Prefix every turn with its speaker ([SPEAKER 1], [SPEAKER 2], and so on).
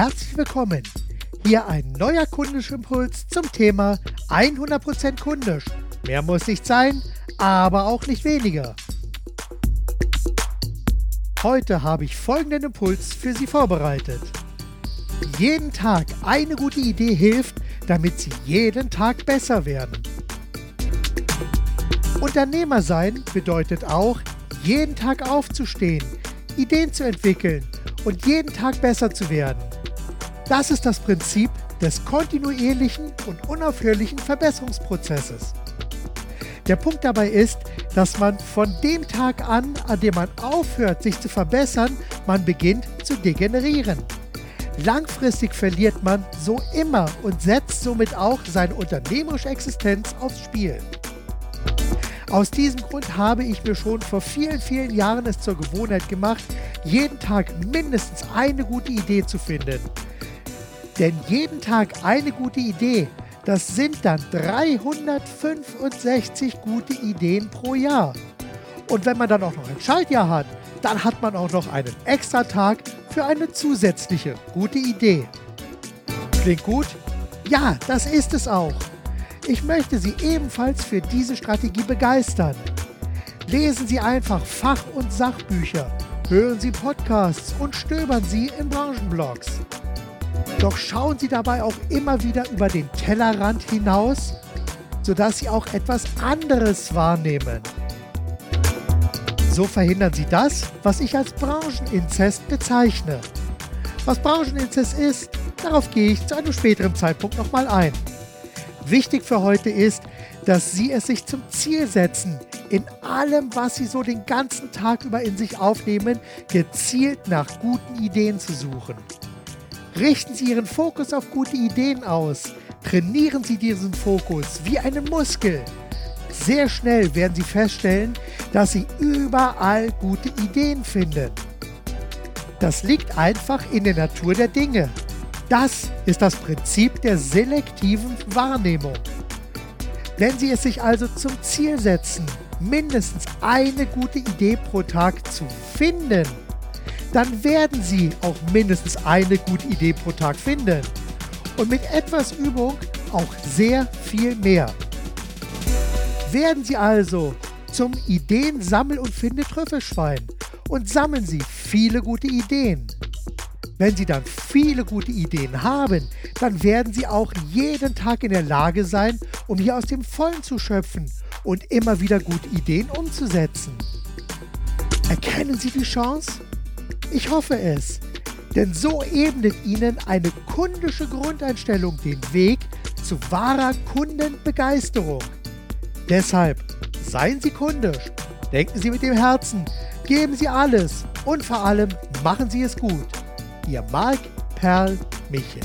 [SPEAKER 1] Herzlich willkommen. Hier ein neuer kundischer Impuls zum Thema 100% kundisch. Mehr muss nicht sein, aber auch nicht weniger. Heute habe ich folgenden Impuls für Sie vorbereitet. Jeden Tag eine gute Idee hilft, damit Sie jeden Tag besser werden. Unternehmer sein bedeutet auch, jeden Tag aufzustehen, Ideen zu entwickeln und jeden Tag besser zu werden. Das ist das Prinzip des kontinuierlichen und unaufhörlichen Verbesserungsprozesses. Der Punkt dabei ist, dass man von dem Tag an, an dem man aufhört, sich zu verbessern, man beginnt zu degenerieren. Langfristig verliert man so immer und setzt somit auch seine unternehmerische Existenz aufs Spiel. Aus diesem Grund habe ich mir schon vor vielen, vielen Jahren es zur Gewohnheit gemacht, jeden Tag mindestens eine gute Idee zu finden. Denn jeden Tag eine gute Idee, das sind dann 365 gute Ideen pro Jahr. Und wenn man dann auch noch ein Schaltjahr hat, dann hat man auch noch einen extra Tag für eine zusätzliche gute Idee. Klingt gut? Ja, das ist es auch. Ich möchte Sie ebenfalls für diese Strategie begeistern. Lesen Sie einfach Fach- und Sachbücher, hören Sie Podcasts und stöbern Sie in Branchenblogs. Doch schauen Sie dabei auch immer wieder über den Tellerrand hinaus, sodass Sie auch etwas anderes wahrnehmen. So verhindern Sie das, was ich als Brancheninzest bezeichne. Was Brancheninzest ist, darauf gehe ich zu einem späteren Zeitpunkt nochmal ein. Wichtig für heute ist, dass Sie es sich zum Ziel setzen, in allem, was Sie so den ganzen Tag über in sich aufnehmen, gezielt nach guten Ideen zu suchen. Richten Sie Ihren Fokus auf gute Ideen aus. Trainieren Sie diesen Fokus wie einen Muskel. Sehr schnell werden Sie feststellen, dass Sie überall gute Ideen finden. Das liegt einfach in der Natur der Dinge. Das ist das Prinzip der selektiven Wahrnehmung. Wenn Sie es sich also zum Ziel setzen, mindestens eine gute Idee pro Tag zu finden, dann werden Sie auch mindestens eine gute Idee pro Tag finden. Und mit etwas Übung auch sehr viel mehr. Werden Sie also zum Ideensammel- und Finde-Trüffelschwein und sammeln Sie viele gute Ideen. Wenn Sie dann viele gute Ideen haben, dann werden Sie auch jeden Tag in der Lage sein, um hier aus dem Vollen zu schöpfen und immer wieder gute Ideen umzusetzen. Erkennen Sie die Chance? Ich hoffe es, denn so ebnet Ihnen eine kundische Grundeinstellung den Weg zu wahrer Kundenbegeisterung. Deshalb seien Sie kundisch, denken Sie mit dem Herzen, geben Sie alles und vor allem machen Sie es gut. Ihr Marc Perl Michel.